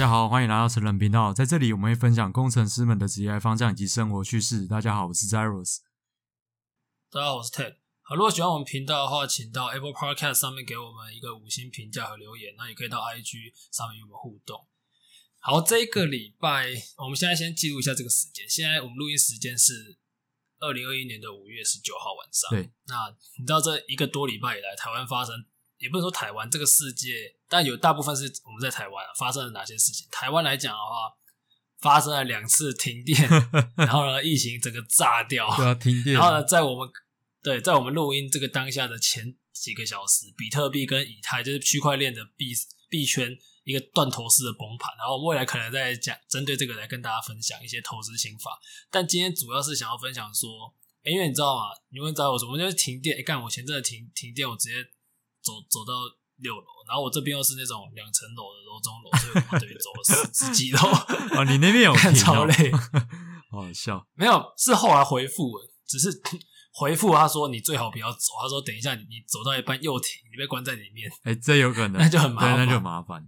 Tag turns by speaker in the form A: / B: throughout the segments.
A: 家好，欢迎来到成人频道，在这里我们会分享工程师们的职业方向以及生活趣事。大家好，我是 Zeros。
B: 大家好，我是 Ted。好，如果喜欢我们频道的话，请到 Apple Podcast 上面给我们一个五星评价和留言，那也可以到 IG 上面与我们互动。好，这个礼拜我们现在先记录一下这个时间，现在我们录音时间是二零二一年的五月十九号晚上。
A: 对，
B: 那你知道这一个多礼拜以来，台湾发生。也不能说台湾这个世界，但有大部分是我们在台湾、啊、发生了哪些事情？台湾来讲的话，发生了两次停电，然后呢，疫情整个炸掉，
A: 对啊，停电。
B: 然后呢，在我们对在我们录音这个当下的前几个小时，比特币跟以太就是区块链的币币圈一个断头式的崩盘。然后未来可能再讲针对这个来跟大家分享一些投资心法。但今天主要是想要分享说，欸、因为你知道吗？你问找我什么？就是停电。哎、欸，干！我前阵子停停电，我直接。走走到六楼，然后我这边又是那种两层楼的楼中楼，所以我这边走了十 十几楼。
A: 哦，你那边有看
B: 超累，
A: 好好笑。
B: 没有，是后来回复，只是回复他说你最好不要走，他说等一下你你走到一半又停，你被关在里面。
A: 哎、欸，这有可能，
B: 那就很麻烦，
A: 那就麻烦。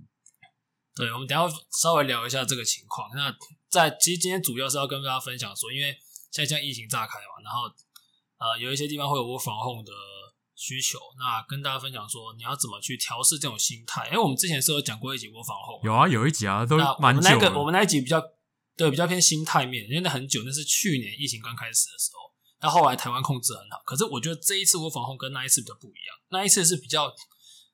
B: 对，我们等一下稍微聊一下这个情况。那在其实今天主要是要跟大家分享说，因为现在像疫情炸开嘛，然后呃有一些地方会有 work from home 的。需求，那跟大家分享说，你要怎么去调试这种心态？因为我们之前是有讲过一集窝房后，
A: 有啊，有一集啊，都蛮久。
B: 我们那个，我们那一集比较对，比较偏心态面，因为那很久，那是去年疫情刚开始的时候。那后来台湾控制很好，可是我觉得这一次窝房后跟那一次比较不一样。那一次是比较，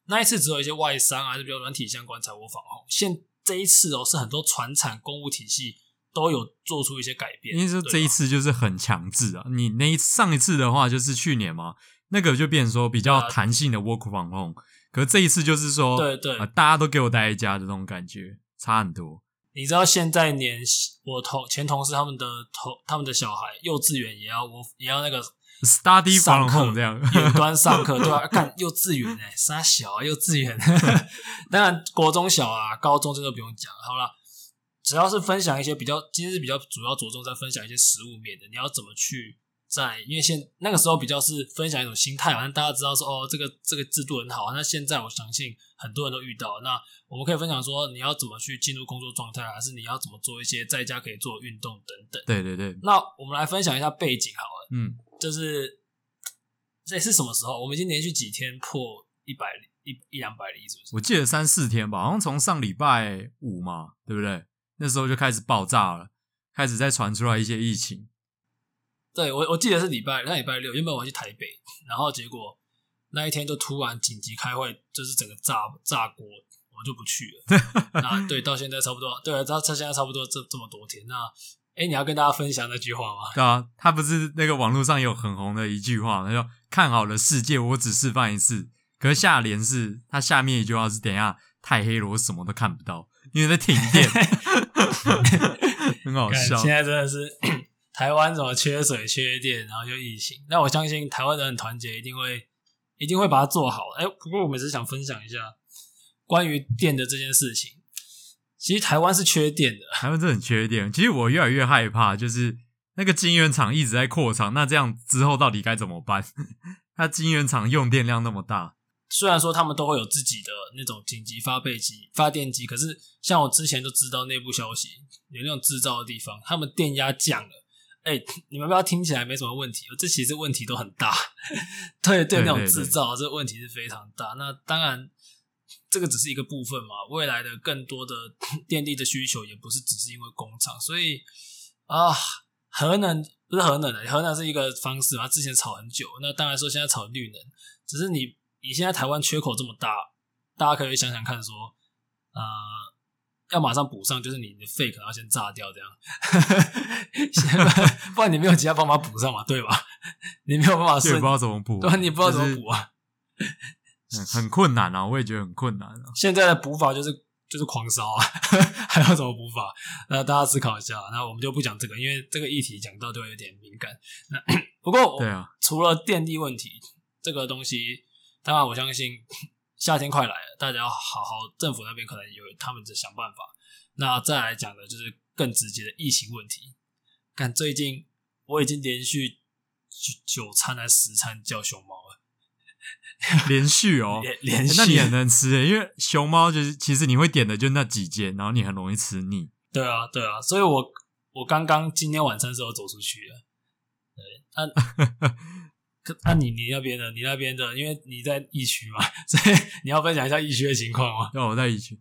B: 那一次只有一些外商还是比较软体相关才窝房后。现这一次哦，是很多船产公务体系都有做出一些改变。因为说
A: 这一次就是很强制啊，你那一上一次的话就是去年嘛。那个就变成说比较弹性的 work from home，可是这一次就是说，
B: 对对、呃，大
A: 家都给我待在家的这种感觉差很多。
B: 你知道现在连我同前同事他们的同他们的小孩幼稚园也要我也要那个
A: study from home 这样
B: 远端上课，对吧、啊？干幼稚园哎，啥小啊幼稚园，当然国中小啊高中这个不用讲。好了，只要是分享一些比较，今天是比较主要着重在分享一些实物面的，你要怎么去。在，因为现那个时候比较是分享一种心态，好像大家知道说哦，这个这个制度很好。那现在我相信很多人都遇到，那我们可以分享说你要怎么去进入工作状态，还是你要怎么做一些在家可以做运动等等。
A: 对对对。
B: 那我们来分享一下背景好了，
A: 嗯，
B: 就是这是什么时候？我们已经连续几天破一百一一两百例，是不是？
A: 我记得三四天吧，好像从上礼拜五嘛，对不对？那时候就开始爆炸了，开始在传出来一些疫情。
B: 对，我我记得是礼拜那礼拜六，原本我要去台北，然后结果那一天就突然紧急开会，就是整个炸炸锅，我就不去了。那对，到现在差不多，对，到他现在差不多这这么多天。那哎，你要跟大家分享那句话吗？
A: 对啊，他不是那个网络上有很红的一句话，他说：“看好了世界，我只示范一次。”可是下联是他下面一句话是：“等一下太黑了，我什么都看不到，因为在停电。”很好笑，
B: 现在真的是。台湾怎么缺水、缺电，然后就疫情？那我相信台湾人很团结，一定会一定会把它做好。哎，不过我们是想分享一下关于电的这件事情。其实台湾是缺电的，
A: 台湾真的很缺电。其实我越来越害怕，就是那个晶圆厂一直在扩厂，那这样之后到底该怎么办？它晶圆厂用电量那么大，
B: 虽然说他们都会有自己的那种紧急发备机、发电机，可是像我之前就知道内部消息，有那种制造的地方，他们电压降了。哎、欸，你们不要听起来没什么问题，这其实问题都很大。对对，那种制造这个问题是非常大。那当然，这个只是一个部分嘛。未来的更多的 电力的需求，也不是只是因为工厂。所以啊，核能不是核能的，核能是一个方式嘛。之前炒很久，那当然说现在炒绿能，只是你你现在台湾缺口这么大，大家可以想想看说，啊、呃。要马上补上，就是你的肺可能要先炸掉，这样，不然你没有其他方法补上嘛，对吧？你没有办法，
A: 也不知道怎么补，
B: 对，你不知道怎么补啊，
A: 就是、很困难啊，我也觉得很困难啊。
B: 现在的补法就是就是狂烧啊，还要怎么补法？那大家思考一下。那我们就不讲这个，因为这个议题讲到就会有点敏感。那 不过，对啊，除了电力问题，这个东西，当然我相信。夏天快来了，大家要好好，政府那边可能有他们在想办法。那再来讲的就是更直接的疫情问题。看最近我已经连续九餐还是十餐叫熊猫了，
A: 连续哦，
B: 连连续，
A: 那你很能吃诶，因为熊猫就是其实你会点的就那几件，然后你很容易吃腻。
B: 对啊，对啊，所以我我刚刚今天晚餐时候走出去了。对，那可 那你你那边的，你那边的，因为你在疫区嘛，所以 你要分享一下疫区的情况吗？
A: 对，我在疫区。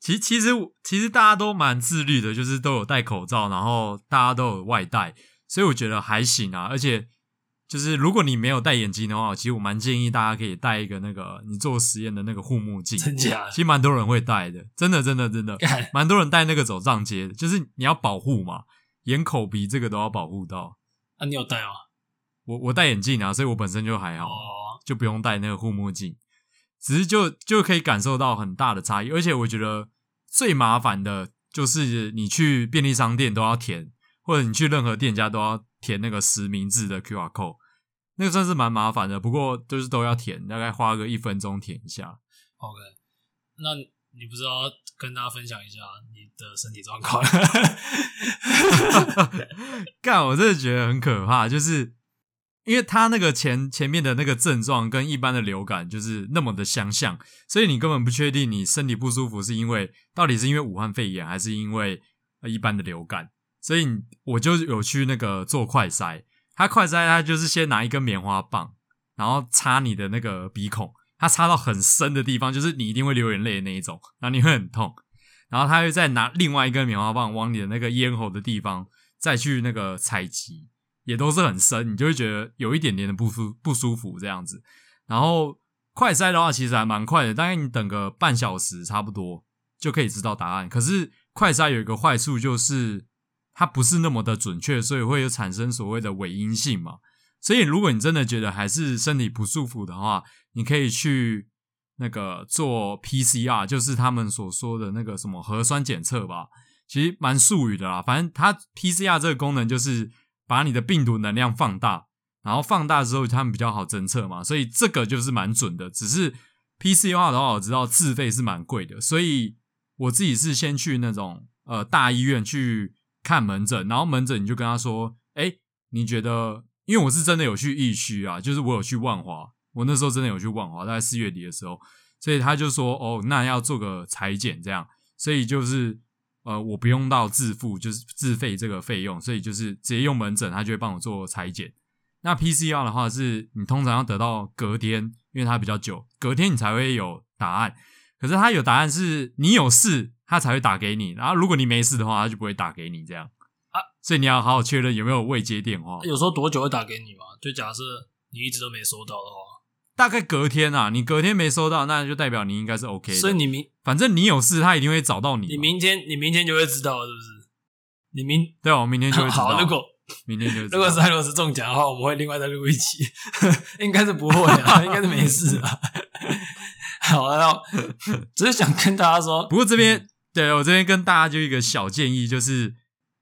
A: 其实其实其实大家都蛮自律的，就是都有戴口罩，然后大家都有外带，所以我觉得还行啊，而且。就是如果你没有戴眼镜的话，其实我蛮建议大家可以戴一个那个你做实验的那个护目镜。
B: 真假？
A: 其实蛮多人会戴的，真的真的真的，蛮多人戴那个走上街的，就是你要保护嘛，眼口鼻这个都要保护到。
B: 啊，你有戴吗？
A: 我我戴眼镜啊，所以我本身就还好，
B: 哦、
A: 就不用戴那个护目镜，只是就就可以感受到很大的差异。而且我觉得最麻烦的就是你去便利商店都要填，或者你去任何店家都要。填那个实名制的 QR code，那个算是蛮麻烦的，不过就是都要填，大概花个一分钟填一下。
B: OK，那你不知道跟大家分享一下你的身体状况？
A: 干，我真的觉得很可怕，就是因为他那个前前面的那个症状跟一般的流感就是那么的相像，所以你根本不确定你身体不舒服是因为到底是因为武汉肺炎还是因为一般的流感。所以我就有去那个做快筛，他快筛他就是先拿一根棉花棒，然后插你的那个鼻孔，他插到很深的地方，就是你一定会流眼泪的那一种，然后你会很痛，然后他又再拿另外一根棉花棒往你的那个咽喉的地方再去那个采集，也都是很深，你就会觉得有一点点的不舒不舒服这样子。然后快筛的话其实还蛮快的，大概你等个半小时差不多就可以知道答案。可是快筛有一个坏处就是。它不是那么的准确，所以会有产生所谓的伪阴性嘛。所以如果你真的觉得还是身体不舒服的话，你可以去那个做 PCR，就是他们所说的那个什么核酸检测吧。其实蛮术语的啦，反正它 PCR 这个功能就是把你的病毒能量放大，然后放大之后他们比较好侦测嘛。所以这个就是蛮准的。只是 PCR 的话，我知道自费是蛮贵的，所以我自己是先去那种呃大医院去。看门诊，然后门诊你就跟他说：“哎，你觉得？因为我是真的有去疫区啊，就是我有去万华，我那时候真的有去万华，大概四月底的时候，所以他就说：哦，那要做个采检，这样，所以就是呃，我不用到自付，就是自费这个费用，所以就是直接用门诊，他就会帮我做裁剪。那 PCR 的话，是你通常要得到隔天，因为它比较久，隔天你才会有答案。可是他有答案是你有事。”他才会打给你，然后如果你没事的话，他就不会打给你这样啊。所以你要好好确认有没有未接电话。
B: 有时候多久会打给你嘛？就假设你一直都没收到的话，
A: 大概隔天啊，你隔天没收到，那就代表你应该是 OK 的。
B: 所以你明
A: 反正你有事，他一定会找到你。
B: 你明天你明天就会知道，是不是？你明
A: 对啊，我明天就会知道。
B: 好，如果
A: 明天就
B: 如果是海螺丝中奖的话，我们会另外再录一期。应该是不会啊，应该是没事啊。好，然后只是想跟大家说，
A: 不过这边。对，我这边跟大家就一个小建议，就是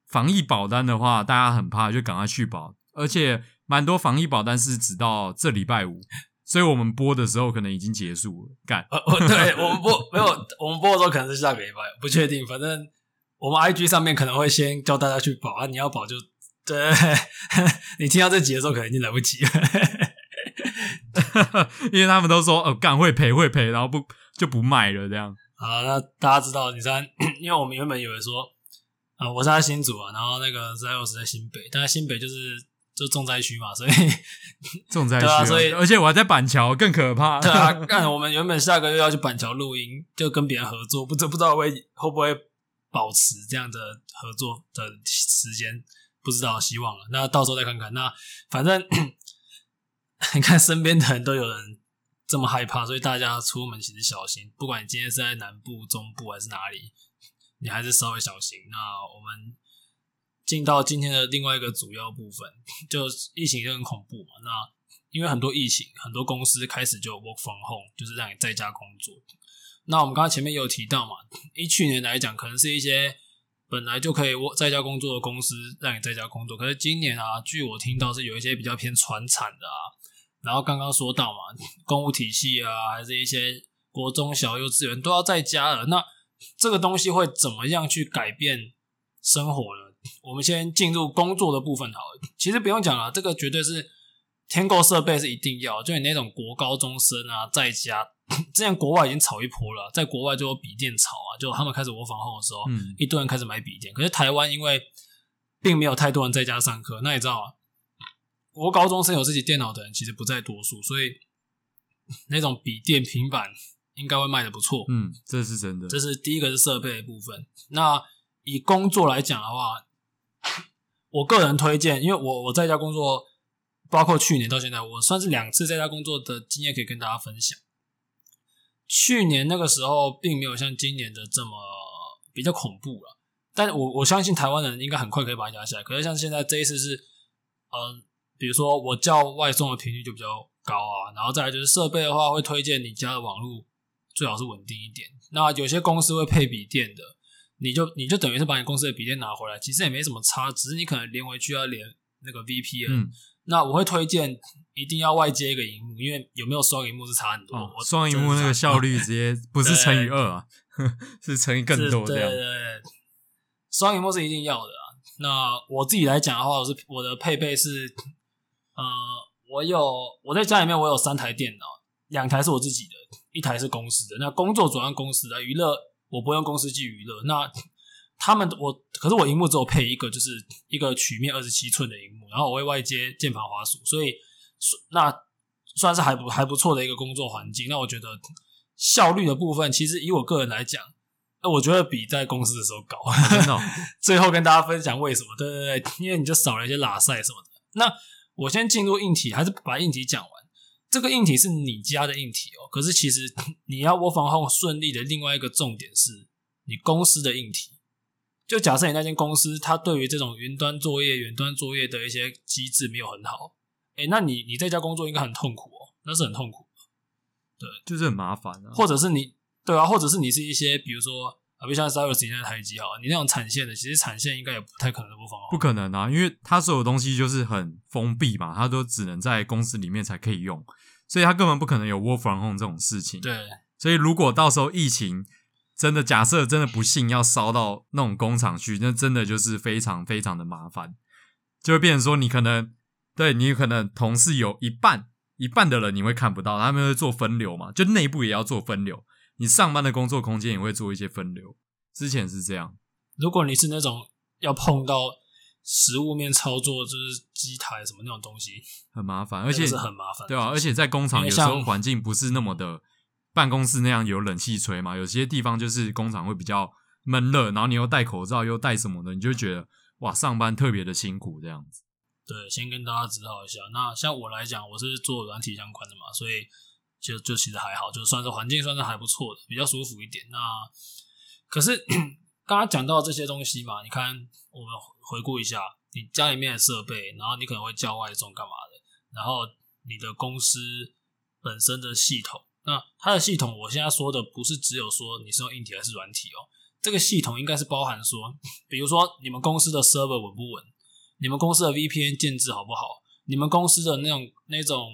A: 防疫保单的话，大家很怕，就赶快去保。而且蛮多防疫保单是直到这礼拜五，所以我们播的时候可能已经结束了。干，
B: 呃，对，我们播没有，我们播的时候可能是下个礼拜，不确定。反正我们 IG 上面可能会先叫大家去保啊，你要保就对。你听到这集的时候，可能已经来不及了，
A: 因为他们都说哦，干会赔会赔，然后不就不卖了这样。
B: 啊，那大家知道，你知道，因为我们原本以为说，啊，我是在新竹啊，然后那个 Zeus 在新北，但是新北就是就重灾区嘛，所以
A: 重灾区，
B: 啊，所以
A: 而且我还在板桥，更可怕。
B: 对啊，干我们原本下个月要去板桥录音，就跟别人合作，不知不知道会会不会保持这样的合作的时间，不知道，希望了。那到时候再看看。那反正你看身边的人都有人。这么害怕，所以大家出门其实小心。不管你今天是在南部、中部还是哪里，你还是稍微小心。那我们进到今天的另外一个主要部分，就疫情就很恐怖嘛。那因为很多疫情，很多公司开始就 work from home，就是让你在家工作。那我们刚刚前面有提到嘛，以去年来讲，可能是一些本来就可以窝在家工作的公司让你在家工作。可是今年啊，据我听到是有一些比较偏传产的啊。然后刚刚说到嘛，公务体系啊，还是一些国中小幼稚园都要在家了。那这个东西会怎么样去改变生活呢？我们先进入工作的部分好了。其实不用讲了，这个绝对是天购设备是一定要，就你那种国高中生啊，在家，之前国外已经炒一波了，在国外就有笔电炒啊，就他们开始 work from home 的时候，嗯，一堆人开始买笔电。可是台湾因为并没有太多人在家上课，那你知道吗？国高中生有自己电脑的人其实不在多数，所以那种笔电、平板应该会卖的不错。
A: 嗯，这是真的。
B: 这是第一个是设备的部分。那以工作来讲的话，我个人推荐，因为我我在家工作。包括去年到现在，我算是两次在家工作的经验可以跟大家分享。去年那个时候并没有像今年的这么比较恐怖了，但我我相信台湾人应该很快可以把它压下来。可是像现在这一次是，嗯，比如说我叫外送的频率就比较高啊，然后再来就是设备的话，会推荐你家的网络最好是稳定一点。那有些公司会配笔电的，你就你就等于是把你公司的笔电拿回来，其实也没什么差，只是你可能连回去要连那个 VPN。嗯那我会推荐一定要外接一个荧幕，因为有没有双荧幕是差很多。
A: 哦、我双荧幕那个效率直接不是乘以二啊，是乘以更多这样。
B: 对对对，双荧幕是一定要的啊。那我自己来讲的话，我是我的配备是，呃，我有我在家里面我有三台电脑，两台是我自己的，一台是公司的。那工作主要公司的，娱乐我不用公司机娱乐。那他们我可是我荧幕只有配一个，就是一个曲面二十七寸的荧幕，然后我会外接键盘滑鼠，所以那算是还不还不错的一个工作环境。那我觉得效率的部分，其实以我个人来讲，那我觉得比在公司的时候高。真的，最后跟大家分享为什么？对对对，因为你就少了一些拉塞什么的。那我先进入硬体，还是把硬体讲完。这个硬体是你家的硬体哦，可是其实 你要 work from home 顺利的另外一个重点是你公司的硬体。就假设你那间公司，它对于这种云端作业、远端作业的一些机制没有很好，诶，那你你在家工作应该很痛苦哦，那是很痛苦的，对，
A: 就是很麻烦啊。
B: 或者是你，对啊，或者是你是一些，比如说啊，比如像 Cyrus 现在台机好，你那种产线的，其实产线应该也不太可能不放好。
A: 不可能啊，因为它所有东西就是很封闭嘛，它都只能在公司里面才可以用，所以他根本不可能有 Work from Home 这种事情。
B: 对，
A: 所以如果到时候疫情，真的，假设真的不幸要烧到那种工厂去，那真的就是非常非常的麻烦，就会变成说你可能对你可能同事有一半一半的人你会看不到，他们会做分流嘛，就内部也要做分流，你上班的工作空间也会做一些分流。之前是这样，
B: 如果你是那种要碰到实物面操作，就是机台什么那种东西，
A: 很麻烦，而且
B: 是很麻烦，
A: 对啊，而且在工厂有时候环境不是那么的。办公室那样有冷气吹嘛？有些地方就是工厂会比较闷热，然后你又戴口罩又戴什么的，你就觉得哇，上班特别的辛苦这样子。
B: 对，先跟大家指导一下。那像我来讲，我是做软体相关的嘛，所以就就其实还好，就算是环境算是还不错的，比较舒服一点。那可是刚刚讲到这些东西嘛，你看我们回顾一下，你家里面的设备，然后你可能会叫外送干嘛的，然后你的公司本身的系统。那它的系统，我现在说的不是只有说你是用硬体还是软体哦，这个系统应该是包含说，比如说你们公司的 server 稳不稳，你们公司的 VPN 建置好不好，你们公司的那种那种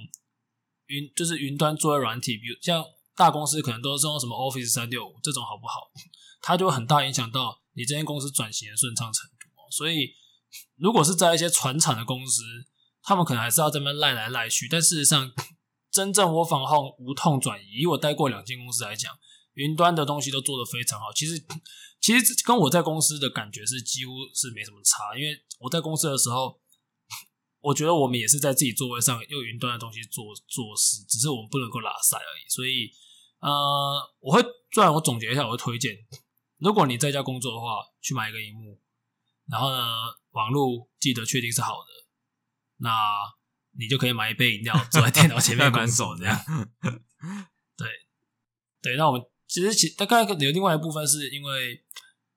B: 云就是云端作业软体，比如像大公司可能都是用什么 Office 三六五这种好不好，它就很大影响到你这间公司转型的顺畅程度。所以如果是在一些传产的公司，他们可能还是要这边赖来赖去，但事实上。真正我反后无痛转移，以我待过两间公司来讲，云端的东西都做得非常好。其实，其实跟我在公司的感觉是几乎是没什么差。因为我在公司的时候，我觉得我们也是在自己座位上用云端的东西做做事，只是我们不能够拉塞而已。所以，呃，我会，虽然我总结一下，我会推荐，如果你在家工作的话，去买一个荧幕，然后呢，网络记得确定是好的，那。你就可以买一杯饮料，坐在电脑前面，蛮爽这样。对，对。那我们其实其大概有另外一部分是因为，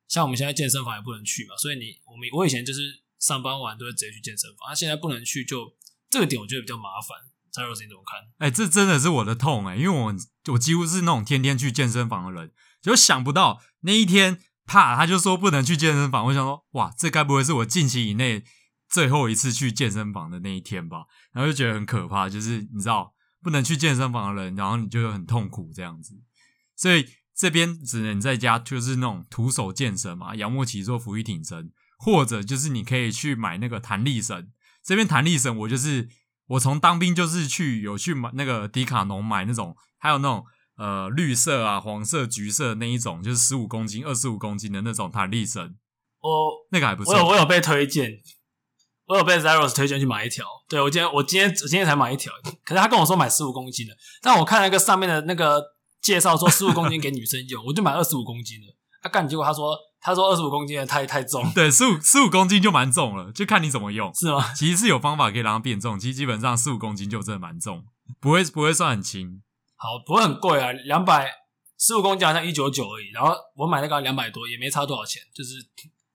B: 像我们现在健身房也不能去嘛，所以你我们我以前就是上班完都会直接去健身房，那、啊、现在不能去就，就这个点我觉得比较麻烦。蔡老师你怎么看？
A: 哎、欸，这真的是我的痛哎、欸，因为我我几乎是那种天天去健身房的人，就想不到那一天，啪，他就说不能去健身房。我想说，哇，这该不会是我近期以内。最后一次去健身房的那一天吧，然后就觉得很可怕，就是你知道不能去健身房的人，然后你就很痛苦这样子。所以这边只能在家，就是那种徒手健身嘛，仰卧起坐、俯卧挺身，或者就是你可以去买那个弹力绳。这边弹力绳我就是我从当兵就是去有去买那个迪卡侬买那种，还有那种呃绿色啊、黄色、橘色那一种，就是十五公斤、二十五公斤的那种弹力绳。
B: 我
A: 那个还不错，
B: 我有我有被推荐，我有被 Zeros 推荐去买一条。对，我今天我今天我今天才买一条，可是他跟我说买十五公斤的，但我看那个上面的那个介绍说十五公斤给女生用，我就买二十五公斤的。他、啊、干，结果他说他说二十五公斤的太太重，
A: 对，十五十五公斤就蛮重了，就看你怎么用，
B: 是吗？
A: 其实是有方法可以让它变重，其实基本上十五公斤就真的蛮重，不会不会算很轻。
B: 好，不会很贵啊，两百十五公斤好像一九九而已，然后我买那个两百多，也没差多少钱，就是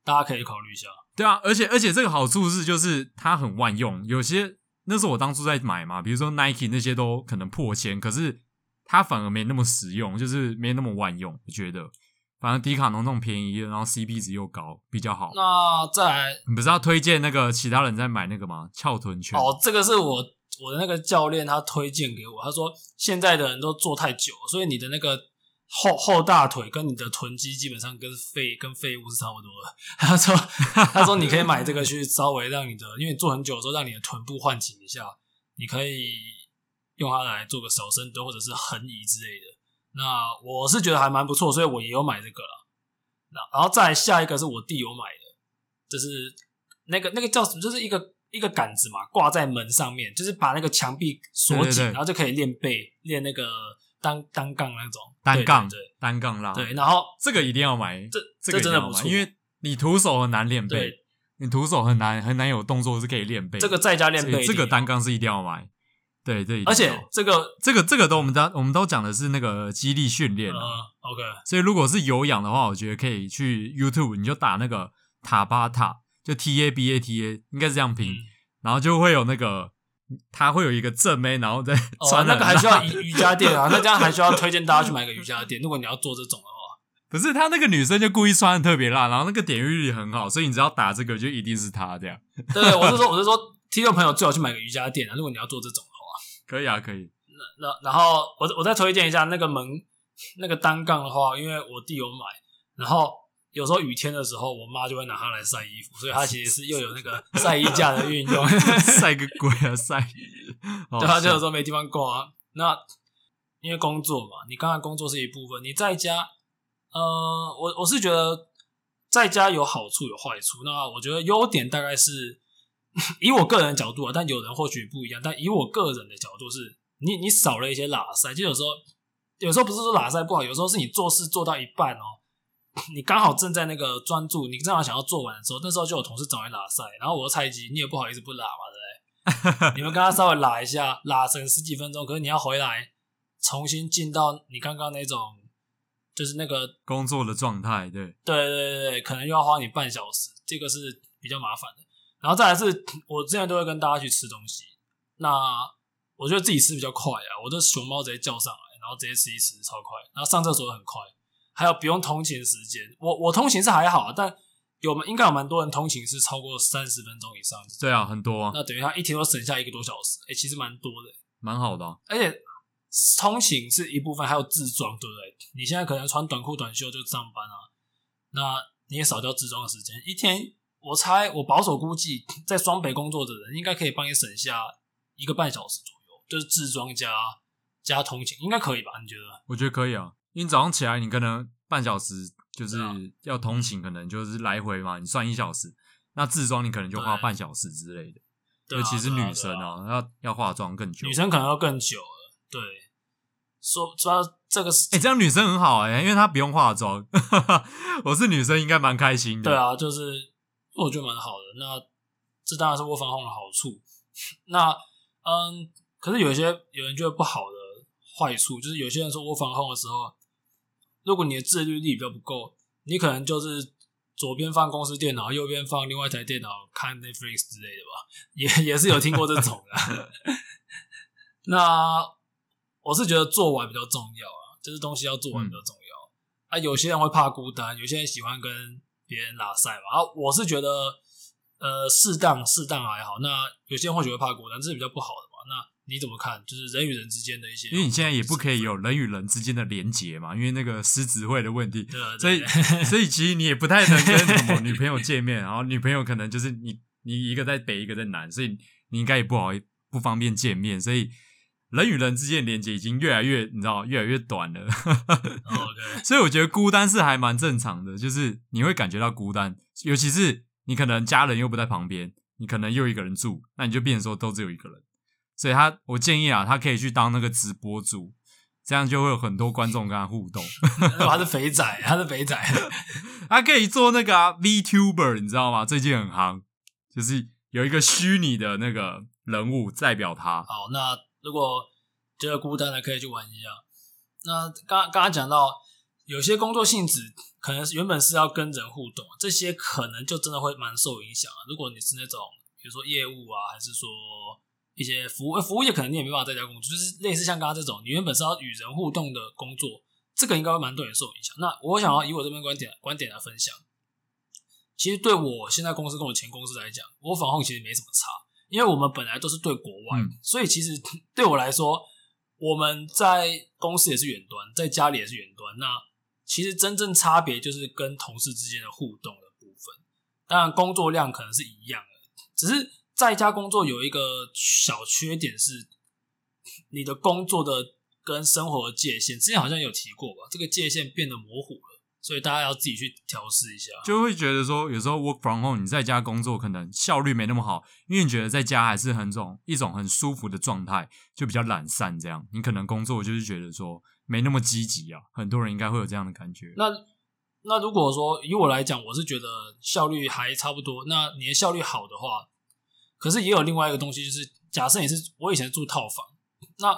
B: 大家可以考虑一下。
A: 对啊，而且而且这个好处是就是它很万用，有些那是我当初在买嘛，比如说 Nike 那些都可能破千，可是它反而没那么实用，就是没那么万用，我觉得。反正迪卡侬那种便宜，然后 CP 值又高，比较好。
B: 那再来，
A: 你不是要推荐那个其他人在买那个吗？翘臀圈。
B: 哦，这个是我我的那个教练他推荐给我，他说现在的人都坐太久，所以你的那个后后大腿跟你的臀肌基本上跟废跟废物是差不多的。他说他说你可以买这个去稍微让你的，因为你坐很久的时候让你的臀部唤醒一下，你可以用它来做个小深蹲或者是横移之类的。那我是觉得还蛮不错，所以我也有买这个了。那然后再下一个是我弟有买的，就是那个那个叫什么，就是一个一个杆子嘛，挂在门上面，就是把那个墙壁锁紧，对对对，然后就可以练背，练那个单单杠那种
A: 单杠，
B: 对，
A: 单杠拉。
B: 对，然后
A: 这个一定要买，
B: 这
A: 这个
B: 真的不错，
A: 因为你徒手很难练背，你徒手很难很难有动作是可以练背。
B: 这个在家练背，
A: 这个单杠是一定要买。对对，
B: 而且这个
A: 这个这个都我们都我们都讲的是那个肌力训练啊。
B: Uh, OK，
A: 所以如果是有氧的话，我觉得可以去 YouTube，你就打那个塔巴塔，就 T A B A T A，应该是这样拼，嗯、然后就会有那个，他会有一个正妹，然后再穿、
B: 哦、那个还需要瑜瑜伽垫啊，那这样还需要推荐大家去买个瑜伽垫。如果你要做这种的话，
A: 不是他那个女生就故意穿的特别辣，然后那个点阅率很好，所以你只要打这个就一定是他这
B: 样。对，我是说我是说，听众朋友最好去买个瑜伽垫啊，如果你要做这种的话。
A: 可以啊，可以。
B: 那那然后我我再推荐一下那个门那个单杠的话，因为我弟有买，然后有时候雨天的时候，我妈就会拿它来晒衣服，所以它其实是又有那个 晒衣架的运用。
A: 晒个鬼啊晒！
B: 对，它就有时候没地方挂。那因为工作嘛，你刚才工作是一部分，你在家，呃，我我是觉得在家有好处有坏处。那我觉得优点大概是。以我个人的角度啊，但有人或许不一样。但以我个人的角度是，你你少了一些拉塞，就有时候有时候不是说拉塞不好，有时候是你做事做到一半哦，你刚好正在那个专注，你正好想要做完的时候，那时候就有同事找你拉塞，然后我的菜鸡，你也不好意思不拉嘛，对不对？你们刚刚稍微拉一下，拉成十几分钟，可是你要回来重新进到你刚刚那种就是那个
A: 工作的状态，对
B: 对对对对，可能又要花你半小时，这个是比较麻烦的。然后再来是，我之前都会跟大家去吃东西，那我觉得自己吃比较快啊，我的熊猫直接叫上来，然后直接吃一吃，超快。然后上厕所很快，还有不用通勤时间。我我通勤是还好，但有应该有蛮多人通勤是超过三十分钟以上。
A: 对啊，很多啊。
B: 那等于他一天都省下一个多小时，诶其实蛮多的，
A: 蛮好的啊。
B: 而且通勤是一部分，还有自装，对不对？你现在可能穿短裤短袖就上班啊，那你也少掉自装的时间，一天。我猜，我保守估计，在双北工作的人应该可以帮你省下一个半小时左右，就是自装加加通勤，应该可以吧？你觉得？
A: 我觉得可以啊，因为早上起来你可能半小时就是要通勤，可能就是来回嘛，你算一小时，那自装你可能就花半小时之类的。对，尤其是女生哦、喔，要要化妆更久，
B: 女生可能要更久了。对，说说这个是，
A: 哎、欸，这样女生很好哎、欸，因为她不用化妆。我是女生，应该蛮开心的。
B: 对啊，就是。我觉得蛮好的，那这当然是 work from home 的好处。那嗯，可是有一些有人觉得不好的坏处，就是有些人说 work from home 的时候，如果你的自律力比较不够，你可能就是左边放公司电脑，右边放另外一台电脑看 Netflix 之类的吧，也也是有听过这种的。那我是觉得做完比较重要啊，就是东西要做完比较重要。嗯、啊，有些人会怕孤单，有些人喜欢跟。别人拉赛嘛，啊，我是觉得，呃，适当适当还好。那有些人或许会怕孤单，这是比较不好的嘛。那你怎么看？就是人与人之间的一些，
A: 因为你现在也不可以有人与人之间的连结嘛，因为那个狮子会的问题。
B: 对，对，
A: 所以所以其实你也不太能跟什么 女朋友见面，然后女朋友可能就是你你一个在北，一个在南，所以你应该也不好不方便见面，所以人与人之间的连接已经越来越，你知道，越来越短了。
B: OK，
A: 所以我觉得孤单是还蛮正常的，就是你会感觉到孤单，尤其是你可能家人又不在旁边，你可能又一个人住，那你就变成说都只有一个人。所以他，我建议啊，他可以去当那个直播主，这样就会有很多观众跟他互动。
B: 他是肥仔，他是肥仔，
A: 他可以做那个啊 VTuber，你知道吗？最近很夯，就是有一个虚拟的那个人物代表他。
B: 好，那如果觉得孤单的，可以去玩一下。那刚刚刚讲到，有些工作性质可能原本是要跟人互动，这些可能就真的会蛮受影响。如果你是那种，比如说业务啊，还是说。一些服务服务业可能你也没办法在家工作，就是类似像刚刚这种，你原本是要与人互动的工作，这个应该会蛮多人受影响。那我想要以我这边观点观点来分享，其实对我现在公司跟我前公司来讲，我防控其实没什么差，因为我们本来都是对国外，嗯、所以其实 对我来说，我们在公司也是远端，在家里也是远端。那其实真正差别就是跟同事之间的互动的部分，当然工作量可能是一样的，只是。在家工作有一个小缺点是，你的工作的跟生活的界限，之前好像有提过吧？这个界限变得模糊了，所以大家要自己去调试一下。
A: 就会觉得说，有时候 work from home，你在家工作可能效率没那么好，因为你觉得在家还是很种一种很舒服的状态，就比较懒散这样。你可能工作就是觉得说没那么积极啊，很多人应该会有这样的感觉。
B: 那那如果说以我来讲，我是觉得效率还差不多。那你的效率好的话。可是也有另外一个东西，就是假设你是我以前住套房，那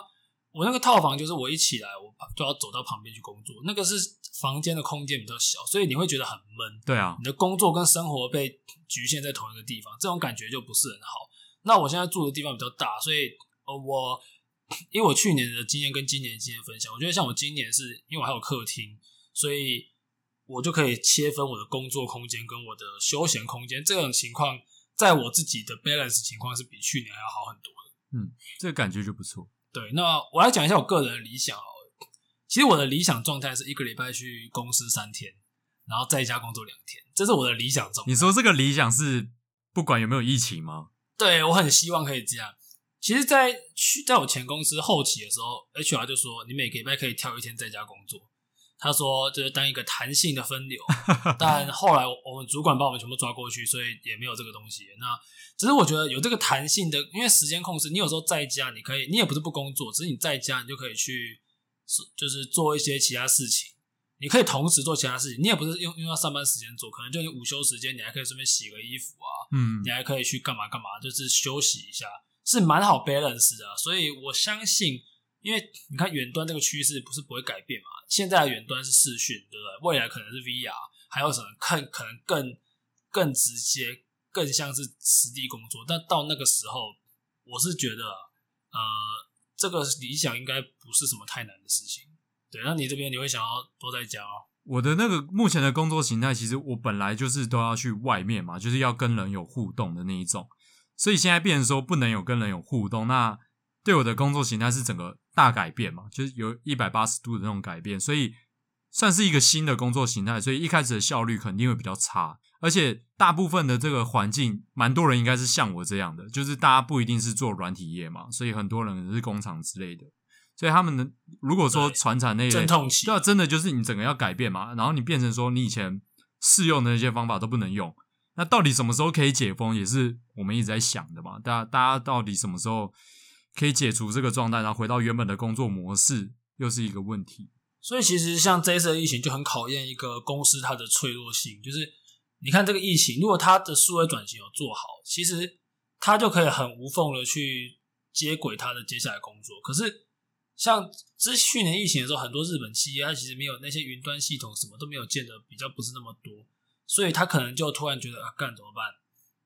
B: 我那个套房就是我一起来，我就要走到旁边去工作，那个是房间的空间比较小，所以你会觉得很闷。
A: 对啊，
B: 你的工作跟生活被局限在同一个地方，这种感觉就不是很好。那我现在住的地方比较大，所以呃，我 因为我去年的经验跟今年的经验分享，我觉得像我今年是因为我还有客厅，所以我就可以切分我的工作空间跟我的休闲空间，这种情况。在我自己的 balance 情况是比去年还要好很多的，
A: 嗯，这个感觉就不错。
B: 对，那我来讲一下我个人的理想好了。其实我的理想状态是一个礼拜去公司三天，然后在家工作两天，这是我的理想状态。
A: 你说这个理想是不管有没有疫情吗？
B: 对，我很希望可以这样。其实，在去在我前公司后期的时候，HR 就说你每个礼拜可以挑一天在家工作。他说：“就是当一个弹性的分流，但后来我们主管把我们全部抓过去，所以也没有这个东西。那只是我觉得有这个弹性的，因为时间控制，你有时候在家你可以，你也不是不工作，只是你在家你就可以去，就是做一些其他事情。你可以同时做其他事情，你也不是用用到上班时间做，可能就你午休时间，你还可以顺便洗个衣服啊，嗯，你还可以去干嘛干嘛，就是休息一下，是蛮好 balance 的。所以我相信。”因为你看远端这个趋势不是不会改变嘛？现在的远端是视讯，对不对？未来可能是 VR，还有什么看可能更更直接、更像是实地工作。但到那个时候，我是觉得，呃，这个理想应该不是什么太难的事情。对，那你这边你会想要多在家哦？
A: 我的那个目前的工作形态，其实我本来就是都要去外面嘛，就是要跟人有互动的那一种。所以现在变成说不能有跟人有互动，那对我的工作形态是整个。大改变嘛，就是有一百八十度的那种改变，所以算是一个新的工作形态，所以一开始的效率肯定会比较差，而且大部分的这个环境，蛮多人应该是像我这样的，就是大家不一定是做软体业嘛，所以很多人是工厂之类的，所以他们的如果说传产那一类，对啊，真的就是你整个要改变嘛，然后你变成说你以前适用的那些方法都不能用，那到底什么时候可以解封，也是我们一直在想的嘛，大家大家到底什么时候？可以解除这个状态，然后回到原本的工作模式，又是一个问题。
B: 所以，其实像这一次的疫情就很考验一个公司它的脆弱性。就是你看这个疫情，如果它的数位转型有做好，其实它就可以很无缝的去接轨它的接下来工作。可是，像之去年疫情的时候，很多日本企业它其实没有那些云端系统，什么都没有建的比较不是那么多，所以他可能就突然觉得啊，干怎么办？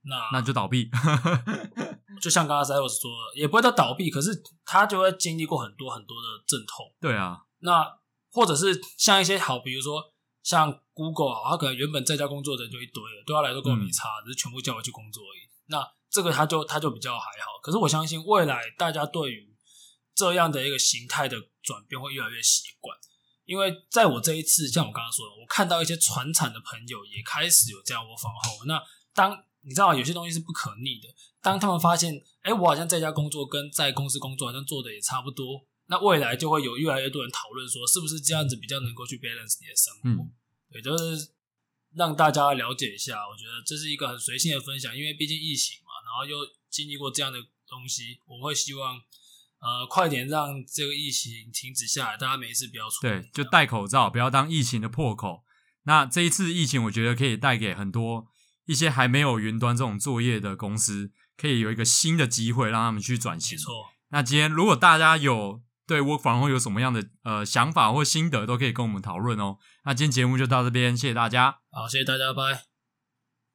B: 那
A: 那就倒闭，
B: 就像刚刚 Cyrus 说的，也不会到倒闭，可是他就会经历过很多很多的阵痛。
A: 对啊，
B: 那或者是像一些好，比如说像 Google，啊他可能原本在家工作的人就一堆了，对他来说跟我没差，只是全部叫我去工作而已。那这个他就他就比较还好。可是我相信未来大家对于这样的一个形态的转变会越来越习惯，因为在我这一次，像我刚刚说的，我看到一些传产的朋友也开始有这样 work from home。那当你知道有些东西是不可逆的。当他们发现，哎，我好像在家工作跟在公司工作好像做的也差不多，那未来就会有越来越多人讨论说，是不是这样子比较能够去 balance 你的生活？嗯，也就是让大家了解一下。我觉得这是一个很随性的分享，因为毕竟疫情嘛，然后又经历过这样的东西，我会希望。呃，快点让这个疫情停止下来，大家没事不要出门。
A: 对，就戴口罩，不要当疫情的破口。那这一次疫情，我觉得可以带给很多一些还没有云端这种作业的公司，可以有一个新的机会，让他们去转型。没错。那今天如果大家有对 Work from Home 有什么样的呃想法或心得，都可以跟我们讨论哦。那今天节目就到这边，谢谢大家。
B: 好，谢谢大家，拜。